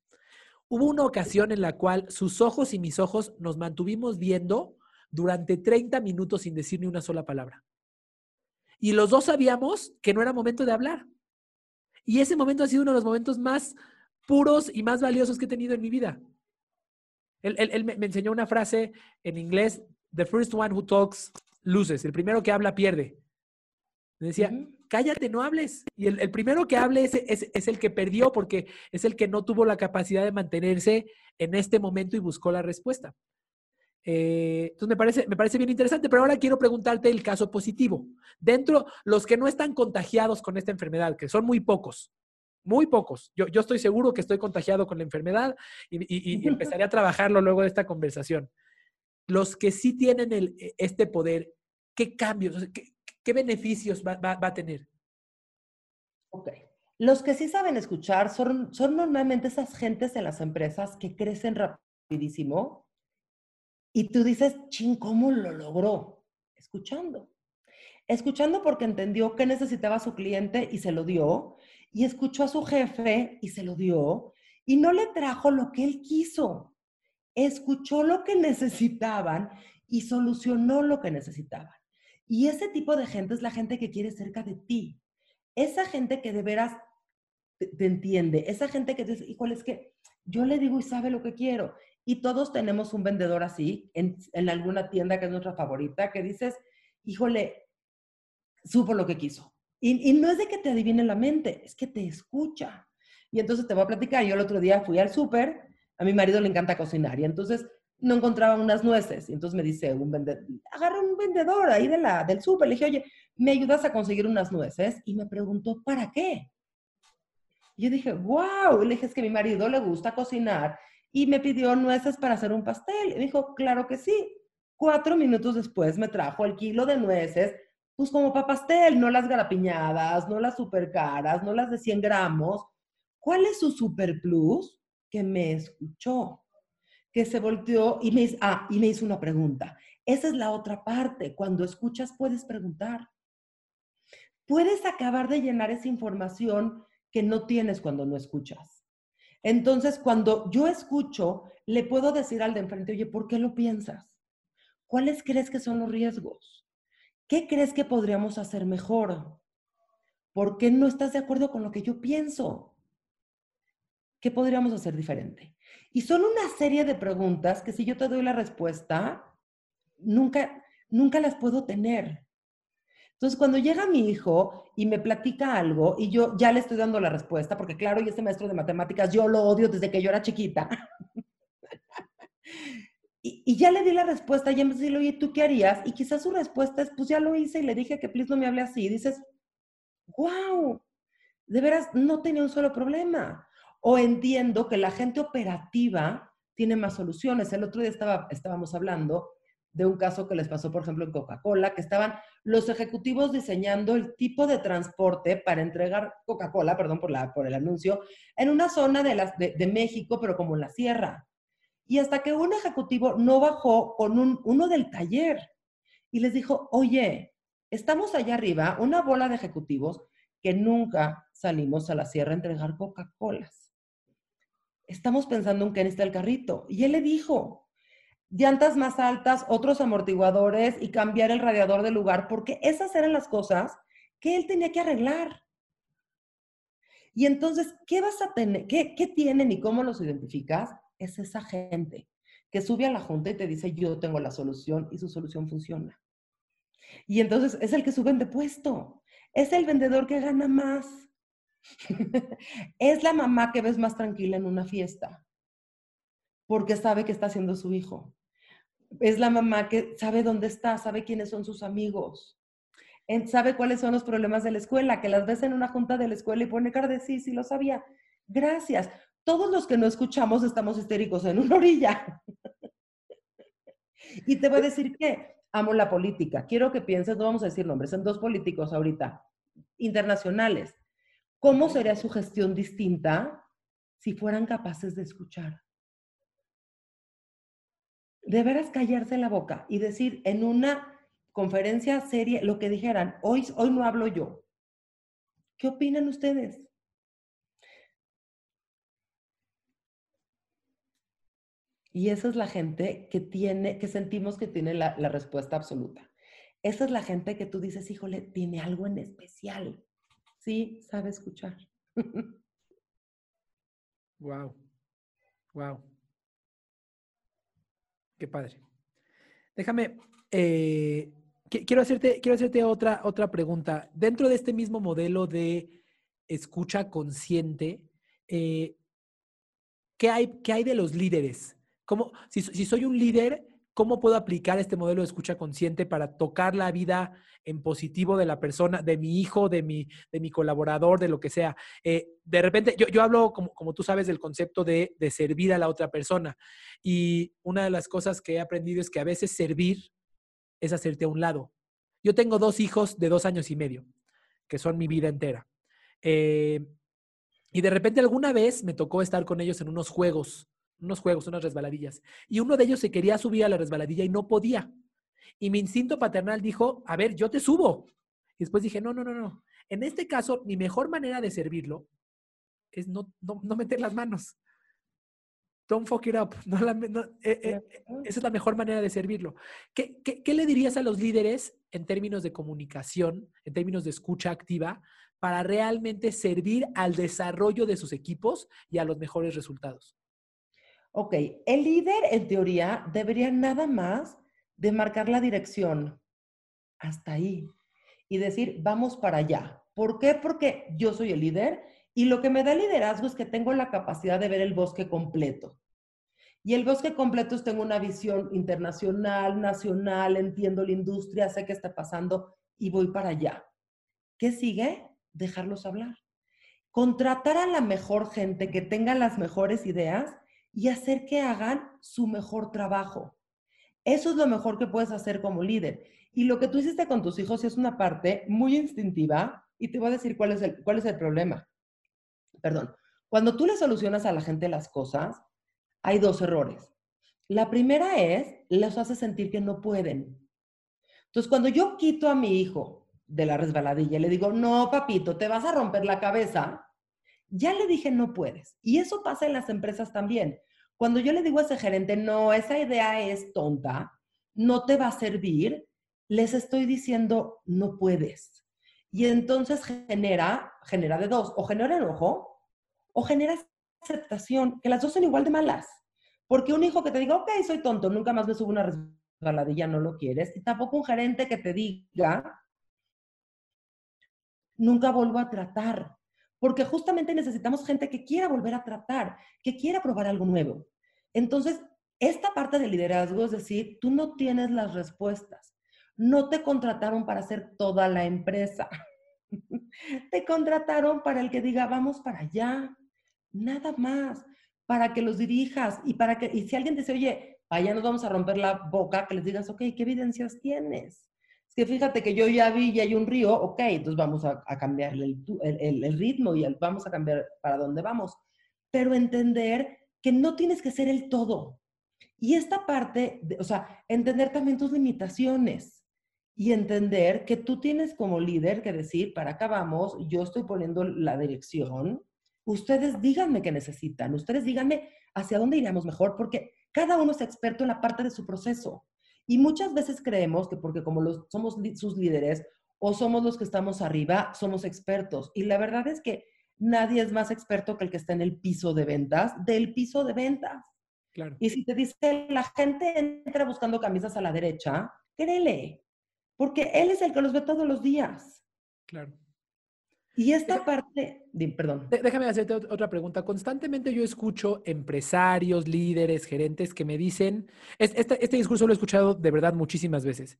Hubo una ocasión en la cual sus ojos y mis ojos nos mantuvimos viendo durante 30 minutos sin decir ni una sola palabra. Y los dos sabíamos que no era momento de hablar. Y ese momento ha sido uno de los momentos más puros y más valiosos que he tenido en mi vida. Él, me, enseñó una frase en inglés, The first one who talks loses. El primero que habla pierde. Me decía, cállate, no hables. Y el, primero que hable es, es, el que perdió porque es el que no tuvo la capacidad de mantenerse en este momento y buscó la respuesta. Eh, entonces me parece, me parece bien interesante, pero ahora quiero preguntarte el caso positivo. Dentro, los que no están contagiados con esta enfermedad, que son muy pocos, muy pocos. Yo, yo estoy seguro que estoy contagiado con la enfermedad y, y, empezaré a trabajarlo luego de esta conversación. Los que sí tienen el, e, este poder, ¿qué cambios? ¿Qué, ¿Qué beneficios va, a tener? Ok. Los que sí saben escuchar son, son normalmente esas gentes en las empresas que crecen rapidísimo y tú dices, ching, ¿cómo lo logró? Escuchando. Escuchando porque entendió qué necesitaba su cliente y se lo dio, y escuchó a su jefe y se lo dio, y no le trajo lo que él quiso. Escuchó lo que necesitaban y solucionó lo que necesitaban. Y ese tipo de gente es la gente que quiere cerca de ti. Esa gente que de veras te, entiende, esa gente que dice, híjole, es que yo le digo y sabe lo que quiero. Y todos tenemos un vendedor así en, alguna tienda que es nuestra favorita, que dices, híjole, supo lo que quiso. Y, y, no es de que te adivine la mente, es que te escucha. Y entonces te voy a platicar. Yo el otro día fui al súper, a mi marido le encanta cocinar, y entonces no encontraba unas nueces. Y entonces me dice un vendedor, agarra un vendedor ahí de la, del súper. Le dije, oye, ¿me ayudas a conseguir unas nueces? Y me preguntó, ¿para qué? Y yo dije, wow. Y le dije, es que mi marido le gusta cocinar y me pidió nueces para hacer un pastel. Y dijo, claro que sí. Cuatro minutos después me trajo el kilo de nueces, pues como para pastel, no las garapiñadas, no las super caras, no las de 100 gramos. ¿Cuál es su super plus? Que me escuchó que se volteó y me, ah, y me hizo una pregunta. Esa es la otra parte. Cuando escuchas puedes preguntar. Puedes acabar de llenar esa información que no tienes cuando no escuchas. Entonces, cuando yo escucho, le puedo decir al de enfrente, oye, ¿por qué lo piensas? ¿Cuáles crees que son los riesgos? ¿qué crees que podríamos hacer mejor? ¿Por qué no estás de acuerdo con lo que yo pienso? ¿Qué podríamos hacer diferente? Y son una serie de preguntas que si yo te doy la respuesta, nunca, nunca las puedo tener. Entonces, cuando llega mi hijo y me platica algo y yo ya le estoy dando la respuesta, porque claro, y este maestro de matemáticas yo lo odio desde que yo era chiquita. y, ya le di la respuesta y me dice, oye, ¿tú qué harías? Y quizás su respuesta es, pues ya lo hice y le dije que please no me hable así. Y dices, wow, de veras no tenía un solo problema. O entiendo que la gente operativa tiene más soluciones. El otro día estaba, estábamos hablando de un caso que les pasó, por ejemplo, en Coca-Cola, que estaban los ejecutivos diseñando el tipo de transporte para entregar Coca-Cola, perdón por, la, por el anuncio, en una zona de, las, de, México, pero como en la sierra. Y hasta que un ejecutivo no bajó con un, uno del taller y les dijo, oye, estamos allá arriba, una bola de ejecutivos que nunca salimos a la sierra a entregar Coca-Colas. Estamos pensando en quién está el carrito. Y él le dijo, llantas más altas, otros amortiguadores y cambiar el radiador del lugar, porque esas eran las cosas que él tenía que arreglar. Y entonces, ¿qué vas a tener? ¿Qué, qué tienen y cómo los identificas? Es esa gente que sube a la junta y te dice, yo tengo la solución y su solución funciona. Y entonces es el que suben de puesto. Es el vendedor que gana más. es la mamá que ves más tranquila en una fiesta porque sabe que está haciendo su hijo es la mamá que sabe dónde está, sabe quiénes son sus amigos, sabe cuáles son los problemas de la escuela, que las ves en una junta de la escuela y pone cara de sí, sí lo sabía. Gracias. Todos los que no escuchamos estamos histéricos en una orilla. y te voy a decir que amo la política. Quiero que pienses, no vamos a decir nombres, son dos políticos ahorita, internacionales. ¿Cómo sería su gestión distinta si fueran capaces de escuchar? de veras callarse la boca y decir en una conferencia seria lo que dijeran, hoy, hoy no hablo yo. ¿Qué opinan ustedes? Y esa es la gente que tiene, que sentimos que tiene la, la respuesta absoluta. Esa es la gente que tú dices, híjole, tiene algo en especial. Sí, sabe escuchar. wow. Wow. Qué padre. Déjame, eh, quiero hacerte, quiero hacerte otra, otra pregunta. Dentro de este mismo modelo de escucha consciente, eh, ¿qué, hay, ¿qué hay de los líderes? ¿Cómo, si, si soy un líder, ¿cómo puedo aplicar este modelo de escucha consciente para tocar la vida en positivo de la persona, de mi hijo, de mi, de mi colaborador, de lo que sea? Eh, de repente, yo, yo hablo, como, como, tú sabes, del concepto de, de, servir a la otra persona. Y una de las cosas que he aprendido es que a veces servir es hacerte a un lado. Yo tengo dos hijos de dos años y medio, que son mi vida entera. Eh, y de repente alguna vez me tocó estar con ellos en unos juegos unos juegos, unas resbaladillas. Y uno de ellos se quería subir a la resbaladilla y no podía. Y mi instinto paternal dijo, a ver, yo te subo. Y después dije, no, no, no, no. En este caso, mi mejor manera de servirlo es no, no, meter las manos. Don't fuck it up. Eh, eh, esa es la mejor manera de servirlo. ¿Qué, qué le dirías a los líderes en términos de comunicación, en términos de escucha activa, para realmente servir al desarrollo de sus equipos y a los mejores resultados? Ok, el líder en teoría debería nada más de marcar la dirección hasta ahí y decir, vamos para allá. ¿Por qué? Porque yo soy el líder y lo que me da liderazgo es que tengo la capacidad de ver el bosque completo. Y el bosque completo es tengo una visión internacional, nacional, entiendo la industria, sé qué está pasando y voy para allá. ¿Qué sigue? Dejarlos hablar. Contratar a la mejor gente que tenga las mejores ideas y hacer que hagan su mejor trabajo. Eso es lo mejor que puedes hacer como líder. Y lo que tú hiciste con tus hijos es una parte muy instintiva y te voy a decir cuál es el, cuál es el problema. Perdón. Cuando tú le solucionas a la gente las cosas, hay dos errores. La primera es, les hace sentir que no pueden. Entonces, cuando yo quito a mi hijo de la resbaladilla le digo, no, papito, te vas a romper la cabeza, ya le dije no puedes. Y eso pasa en las empresas también. Cuando yo le digo a ese gerente, no, esa idea es tonta, no te va a servir, les estoy diciendo, no puedes. Y entonces genera, genera de dos, o genera enojo, o genera aceptación, que las dos son igual de malas. Porque un hijo que te diga, ok, soy tonto, nunca más me subo una resbaladilla, no lo quieres. Y tampoco un gerente que te diga, nunca vuelvo a tratar. Porque justamente necesitamos gente que quiera volver a tratar, que quiera probar algo nuevo. Entonces, esta parte del liderazgo es decir, tú no tienes las respuestas. No te contrataron para hacer toda la empresa. te contrataron para el que diga, vamos para allá. Nada más. Para que los dirijas y para que, y si alguien dice, oye, allá nos vamos a romper la boca, que les digas, ok, ¿qué evidencias tienes? Que fíjate que yo ya vi y hay un río, ok, entonces vamos a, a cambiarle el, el, ritmo y vamos a cambiar para dónde vamos. Pero entender que no tienes que ser el todo. Y esta parte, o sea, entender también tus limitaciones y entender que tú tienes como líder que decir, para acá vamos, yo estoy poniendo la dirección, ustedes díganme qué necesitan, ustedes díganme hacia dónde iremos mejor, porque cada uno es experto en la parte de su proceso. Y muchas veces creemos que porque como los, somos sus líderes o somos los que estamos arriba, somos expertos. Y la verdad es que nadie es más experto que el que está en el piso de ventas, del piso de ventas. Claro. Y si te dice la gente entra buscando camisas a la derecha, créele, porque él es el que los ve todos los días. Claro. Y esta parte, perdón. Déjame hacerte otra pregunta. Constantemente yo escucho empresarios, líderes, gerentes que me dicen, este, este discurso lo he escuchado de verdad muchísimas veces,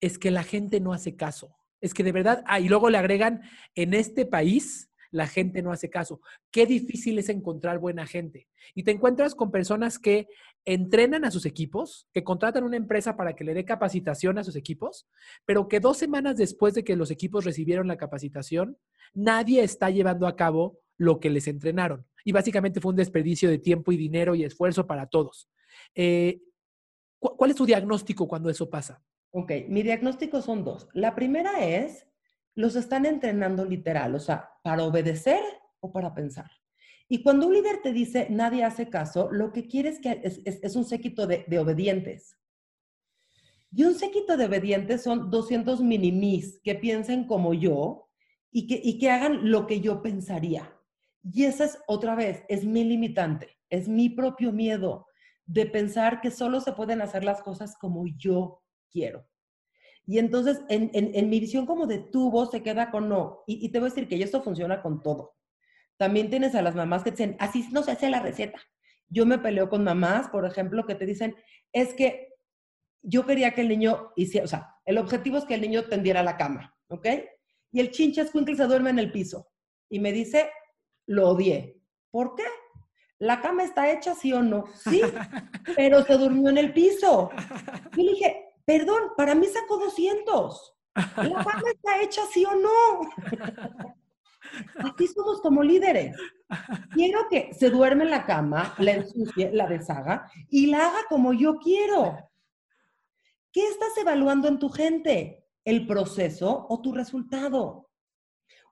es que la gente no hace caso. Es que de verdad, ah, y luego le agregan, en este país la gente no hace caso. Qué difícil es encontrar buena gente. Y te encuentras con personas que entrenan a sus equipos, que contratan una empresa para que le dé capacitación a sus equipos, pero que dos semanas después de que los equipos recibieron la capacitación, nadie está llevando a cabo lo que les entrenaron. Y básicamente fue un desperdicio de tiempo y dinero y esfuerzo para todos. Eh, ¿Cuál es tu diagnóstico cuando eso pasa? Ok, mi diagnóstico son dos. La primera es los están entrenando literal, o sea, para obedecer o para pensar. Y cuando un líder te dice nadie hace caso, lo que quiere es un séquito de, obedientes. Y un séquito de obedientes son 200 minimis que piensen como yo y que, y hagan lo que yo pensaría. Y esa es otra vez, es mi limitante, es mi propio miedo de pensar que solo se pueden hacer las cosas como yo quiero. Y entonces, en, mi visión como de tubo, se queda con no. Y, te voy a decir que esto funciona con todo. También tienes a las mamás que dicen, así no se hace la receta. Yo me peleo con mamás, por ejemplo, que te dicen, es que yo quería que el niño hiciera, o sea, el objetivo es que el niño tendiera la cama, ¿ok? Y el chinche escuincle se duerme en el piso. Y me dice, lo odié. ¿Por qué? ¿La cama está hecha, sí o no? Sí, pero se durmió en el piso. Y le dije, Perdón, para mí sacó 200. La cama está hecha sí o no. Aquí somos como líderes. Quiero que se duerme en la cama, la ensucie, la deshaga y la haga como yo quiero. ¿Qué estás evaluando en tu gente? ¿El proceso o tu resultado?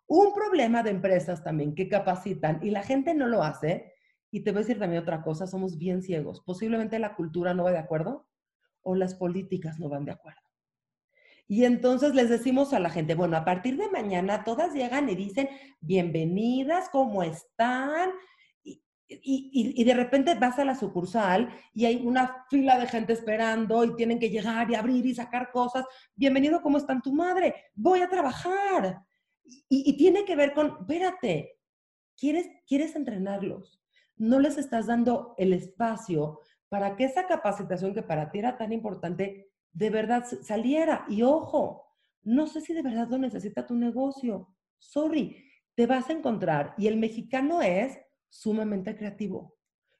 Un problema de empresas también que capacitan y la gente no lo hace. Y te voy a decir también otra cosa, somos bien ciegos. Posiblemente la cultura no va de acuerdo, o las políticas no van de acuerdo. Y entonces les decimos a la gente, bueno, a partir de mañana todas llegan y dicen, bienvenidas, ¿cómo están? Y, y, de repente vas a la sucursal y hay una fila de gente esperando y tienen que llegar y abrir y sacar cosas. Bienvenido, ¿cómo están tu madre? Voy a trabajar. Y, tiene que ver con, espérate, ¿quieres, quieres entrenarlos. No les estás dando el espacio para que esa capacitación que para ti era tan importante, de verdad saliera. Y ojo, no sé si de verdad lo necesita tu negocio. Sorry, te vas a encontrar. Y el mexicano es sumamente creativo.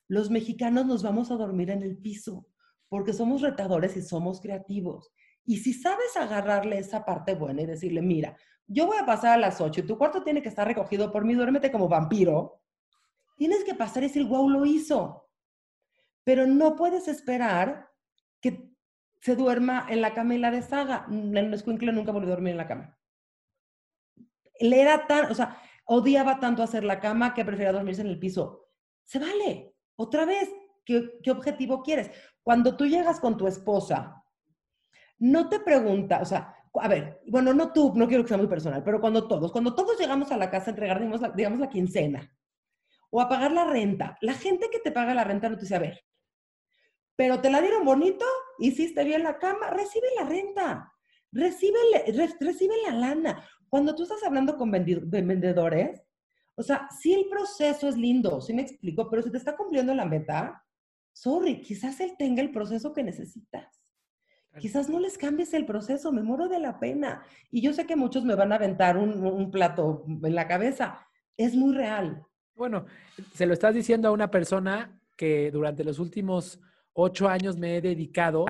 Los mexicanos nos vamos a dormir en el piso porque somos retadores y somos creativos. Y si sabes agarrarle esa parte buena y decirle, mira, yo voy a pasar a las 8 y tu cuarto tiene que estar recogido por mí, duérmete como vampiro, tienes que pasar y decir, wow, lo hizo pero no puedes esperar que se duerma en la cama y la deshaga. El escuincle nunca volvió a dormir en la cama. Le era tan, o sea, odiaba tanto hacer la cama que prefería dormirse en el piso. Se vale. Otra vez, ¿qué, objetivo quieres? Cuando tú llegas con tu esposa no te pregunta, o sea, a ver, bueno, no tú, no quiero que sea muy personal, pero cuando todos, cuando todos llegamos a la casa a entregar, la, digamos, la quincena o a pagar la renta, la gente que te paga la renta no te dice, a ver, pero te la dieron bonito, hiciste bien la cama, recibe la renta, recibe, recibe la lana. Cuando tú estás hablando con vendedores, o sea, si el proceso es lindo, sí me explico, pero si te está cumpliendo la meta, sorry, quizás él tenga el proceso que necesitas. Quizás no les cambies el proceso, me muero de la pena. Y yo sé que muchos me van a aventar un, un plato en la cabeza. Es muy real. Bueno, se lo estás diciendo a una persona que durante los últimos ocho años me he dedicado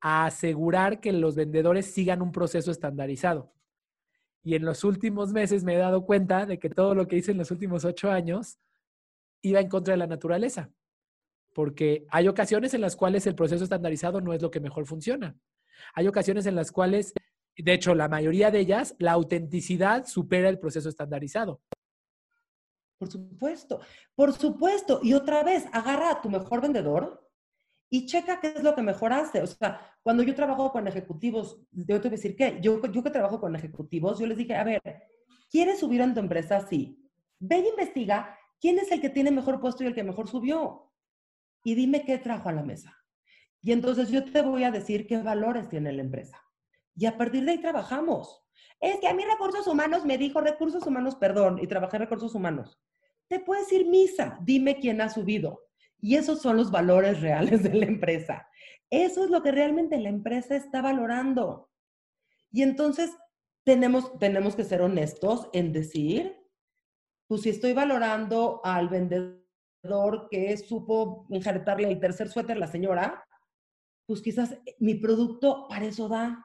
a asegurar que los vendedores sigan un proceso estandarizado. Y en los últimos meses me he dado cuenta de que todo lo que hice en los últimos ocho años iba en contra de la naturaleza. Porque hay ocasiones en las cuales el proceso estandarizado no es lo que mejor funciona. Hay ocasiones en las cuales, de hecho, la mayoría de ellas, la autenticidad supera el proceso estandarizado. Por supuesto, por supuesto. Y otra vez, agarra a tu mejor vendedor y checa qué es lo que mejor hace. O sea, cuando yo trabajo con ejecutivos, yo te voy a decir que yo, yo que trabajo con ejecutivos, yo les dije, a ver, ¿quieres subir en tu empresa? Sí. Ve y investiga quién es el que tiene mejor puesto y el que mejor subió. Y dime qué trajo a la mesa. Y entonces yo te voy a decir qué valores tiene la empresa. Y a partir de ahí trabajamos. Es que a mí recursos humanos me dijo recursos humanos, perdón, y trabajé recursos humanos. Te puedes ir misa, dime quién ha subido. Y esos son los valores reales de la empresa. Eso es lo que realmente la empresa está valorando. Y entonces tenemos, tenemos que ser honestos en decir, pues si estoy valorando al vendedor que supo injertarle el tercer suéter a la señora, pues quizás mi producto para eso da.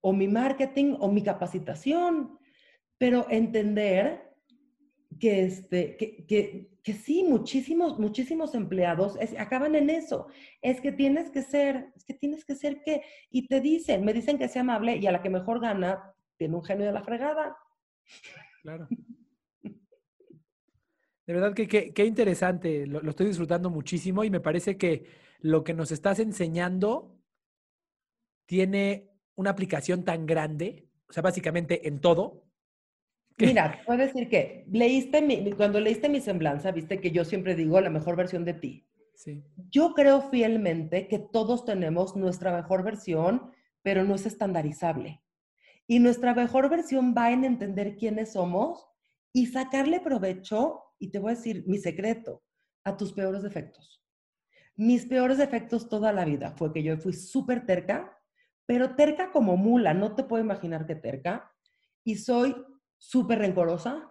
O mi marketing o mi capacitación. Pero entender que, este, que, que, que sí, muchísimos, muchísimos empleados acaban en eso. Es que tienes que ser, es que tienes que ser que, y te dicen, me dicen que sea amable y a la que mejor gana, tiene un genio de la fregada. Claro. De verdad que qué interesante, lo, lo, estoy disfrutando muchísimo y me parece que lo que nos estás enseñando tiene una aplicación tan grande, o sea, básicamente en todo, Mira, puedo decir que leíste mi, cuando leíste mi semblanza, viste que yo siempre digo la mejor versión de ti. Sí. Yo creo fielmente que todos tenemos nuestra mejor versión, pero no es estandarizable. Y nuestra mejor versión va en entender quiénes somos y sacarle provecho, y te voy a decir mi secreto, a tus peores defectos. Mis peores defectos toda la vida fue que yo fui súper terca, pero terca como mula, no te puedo imaginar que terca, y soy súper rencorosa.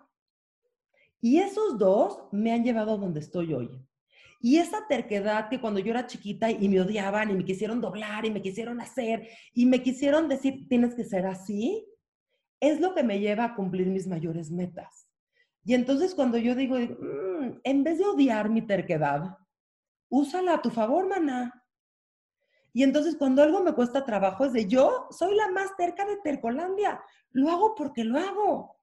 Y esos dos me han llevado a donde estoy hoy. Y esa terquedad que cuando yo era chiquita y me odiaban y me quisieron doblar y me quisieron hacer y me quisieron decir, tienes que ser así, es lo que me lleva a cumplir mis mayores metas. Y entonces cuando yo digo, mm, en vez de odiar mi terquedad, úsala a tu favor, maná. Y entonces cuando algo me cuesta trabajo es de yo soy la más terca de Tercolandia. Lo hago porque lo hago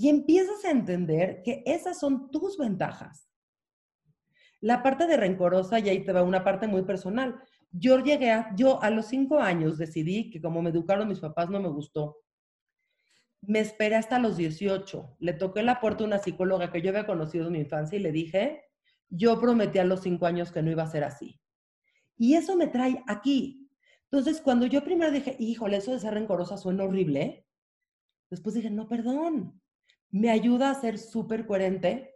y empiezas a entender que esas son tus ventajas. La parte de rencorosa, y ahí te va una parte muy personal. Yo llegué a, yo a los cinco años decidí que como me educaron mis papás no me gustó. Me esperé hasta los 18. Le toqué la puerta a una psicóloga que yo había conocido en mi infancia y le dije, yo prometí a los cinco años que no iba a ser así. Y eso me trae aquí. Entonces, cuando yo primero dije, híjole, eso de ser rencorosa suena horrible, después dije, no, perdón, me ayuda a ser súper coherente,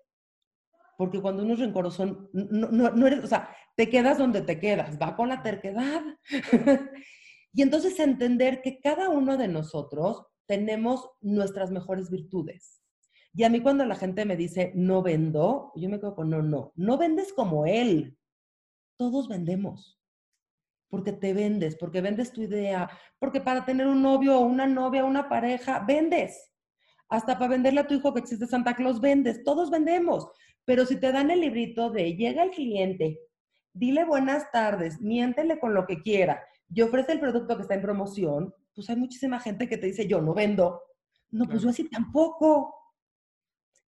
porque cuando uno es rencoroso, no, no, eres, o sea, te quedas donde te quedas, va con la terquedad. y entonces entender que cada uno de nosotros tenemos nuestras mejores virtudes. Y a mí cuando la gente me dice, no vendo, yo me quedo con, no, no, no vendes como él. Todos vendemos. Porque te vendes, porque vendes tu idea, porque para tener un novio o una novia, una pareja, vendes hasta para venderle a tu hijo que existe Santa Claus vendes, todos vendemos. Pero si te dan el librito de llega el cliente, dile buenas tardes, miéntele con lo que quiera y ofrece el producto que está en promoción, pues hay muchísima gente que te dice, yo no vendo. No, pues yo así tampoco.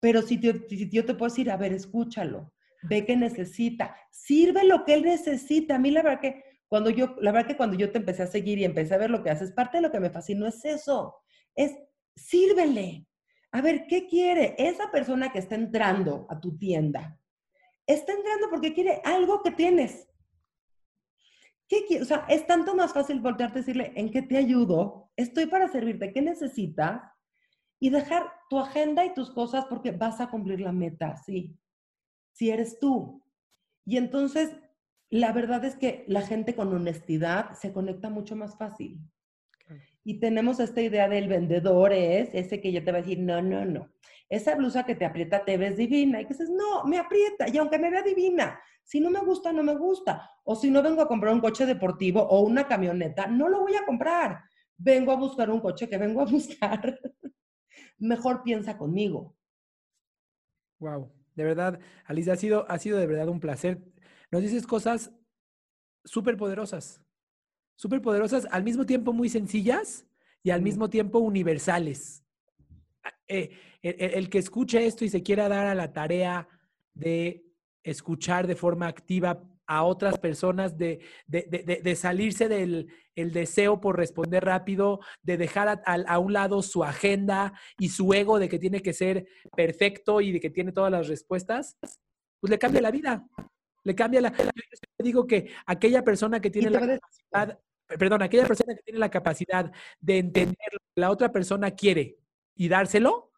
Pero si, si yo te puedo decir, a ver, escúchalo, ve que necesita, sirve lo que él necesita. A mí la verdad que Cuando yo, la verdad que cuando yo te empecé a seguir y empecé a ver lo que haces, parte de lo que me fascinó es eso, es sírvele. A ver, ¿qué quiere esa persona que está entrando a tu tienda? Está entrando porque quiere algo que tienes. ¿Qué quiere? O sea, es tanto más fácil voltearte a decirle, ¿en qué te ayudo? Estoy para servirte, ¿qué necesitas? Y dejar tu agenda y tus cosas porque vas a cumplir la meta, sí. Si eres tú. Y entonces, la verdad es que la gente con honestidad se conecta mucho más fácil. Y tenemos esta idea del vendedor es ese que yo te va a decir, no, no, no. Esa blusa que te aprieta te ves divina. Y que dices, no, me aprieta. Y aunque me vea divina, si no me gusta, no me gusta. O si no vengo a comprar un coche deportivo o una camioneta, no lo voy a comprar. Vengo a buscar un coche que vengo a buscar. Mejor piensa conmigo. Wow, de verdad, Alicia, ha sido, ha sido de verdad un placer. Nos dices cosas súper poderosas súper poderosas, al mismo tiempo muy sencillas y al mismo tiempo universales. Eh, el, que escuche esto y se quiera dar a la tarea de escuchar de forma activa a otras personas, de, de, salirse del el deseo por responder rápido, de dejar a, a, un lado su agenda y su ego de que tiene que ser perfecto y de que tiene todas las respuestas, pues le cambia la vida. Le cambia la... Yo digo que aquella persona que tiene la capacidad perdón, aquella persona que tiene la capacidad de entender lo que la otra persona quiere y dárselo,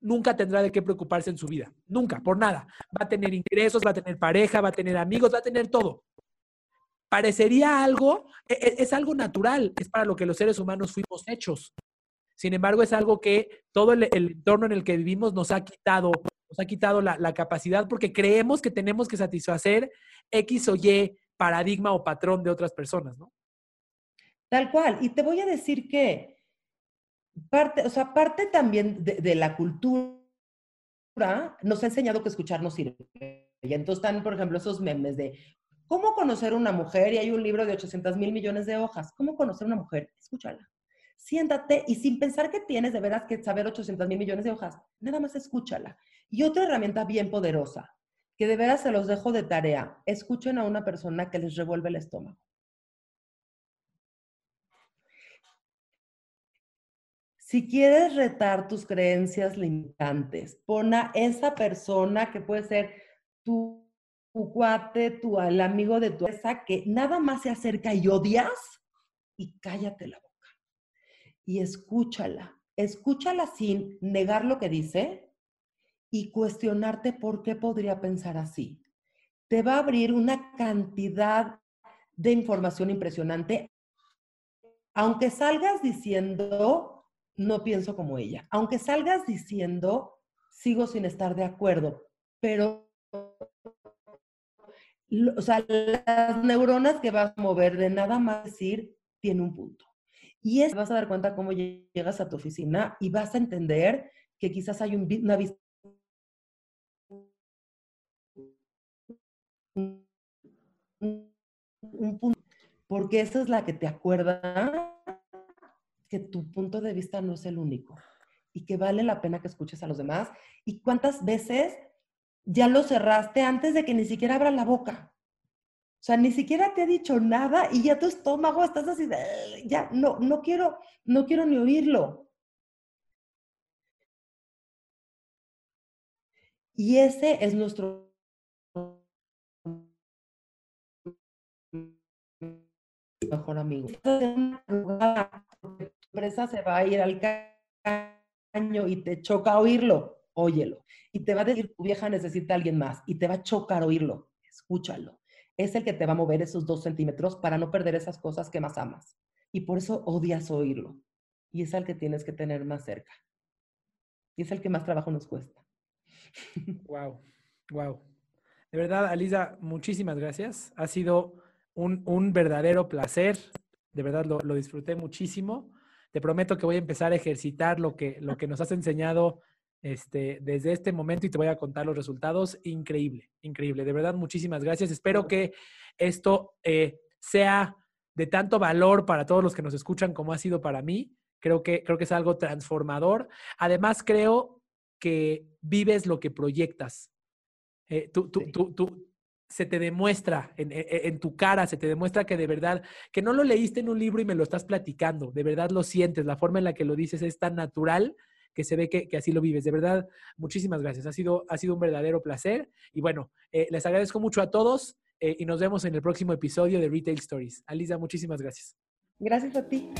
nunca tendrá de qué preocuparse en su vida. Nunca, por nada. Va a tener ingresos, va a tener pareja, va a tener amigos, va a tener todo. Parecería algo, e, e, es, algo natural, es para lo que los seres humanos fuimos hechos. Sin embargo, es algo que todo el, entorno en el que vivimos nos ha quitado, nos ha quitado la, la capacidad porque creemos que tenemos que satisfacer X o Y paradigma o patrón de otras personas, ¿no? Tal cual. Y te voy a decir que parte, o sea, parte también de, la cultura nos ha enseñado que escuchar no sirve. Y entonces están, por ejemplo, esos memes de cómo conocer una mujer y hay un libro de 800 mil millones de hojas. ¿Cómo conocer una mujer? Escúchala. Siéntate y sin pensar que tienes de veras que saber 800 mil millones de hojas, nada más escúchala. Y otra herramienta bien poderosa, que de veras se los dejo de tarea, escuchen a una persona que les revuelve el estómago. Si quieres retar tus creencias limitantes, pon a esa persona que puede ser tu, cuate, tu, el amigo de tu esa que nada más se acerca y odias y cállate la boca. Y escúchala. Escúchala sin negar lo que dice y cuestionarte por qué podría pensar así. Te va a abrir una cantidad de información impresionante, aunque salgas diciendo no pienso como ella. Aunque salgas diciendo, sigo sin estar de acuerdo, pero, o sea, las neuronas que vas a mover de nada más decir, tiene un punto. Y es, vas a dar cuenta cómo llegas a tu oficina y vas a entender que quizás hay un, una vista un punto, porque esa es la que te acuerda que tu punto de vista no es el único y que vale la pena que escuches a los demás. ¿Y cuántas veces ya lo cerraste antes de que ni siquiera abra la boca? O sea, ni siquiera te ha dicho nada y ya tu estómago estás así de, ya no, no quiero, no quiero ni oírlo. Y ese es nuestro mejor amigo empresa se va a ir al caño y te choca oírlo, óyelo. Y te va a decir, tu vieja necesita a alguien más y te va a chocar oírlo, escúchalo. Es el que te va a mover esos dos centímetros para no perder esas cosas que más amas. Y por eso odias oírlo. Y es el que tienes que tener más cerca. Y es el que más trabajo nos cuesta. Wow, wow. De verdad, Alisa, muchísimas gracias. Ha sido un, un verdadero placer. De verdad, lo, lo disfruté muchísimo. Te prometo que voy a empezar a ejercitar lo que, lo que nos has enseñado este, desde este momento y te voy a contar los resultados. Increíble, increíble. De verdad, muchísimas gracias. Espero que esto eh, sea de tanto valor para todos los que nos escuchan como ha sido para mí. Creo que, creo que es algo transformador. Además, creo que vives lo que proyectas. Eh, tú, tú, tú, se te demuestra en, en, tu cara, se te demuestra que de verdad, que no lo leíste en un libro y me lo estás platicando, de verdad lo sientes, la forma en la que lo dices es tan natural que se ve que, así lo vives. De verdad, muchísimas gracias. Ha sido, ha sido un verdadero placer. Y bueno, eh, les agradezco mucho a todos eh, y nos vemos en el próximo episodio de Retail Stories. Alisa, muchísimas gracias. Gracias a ti.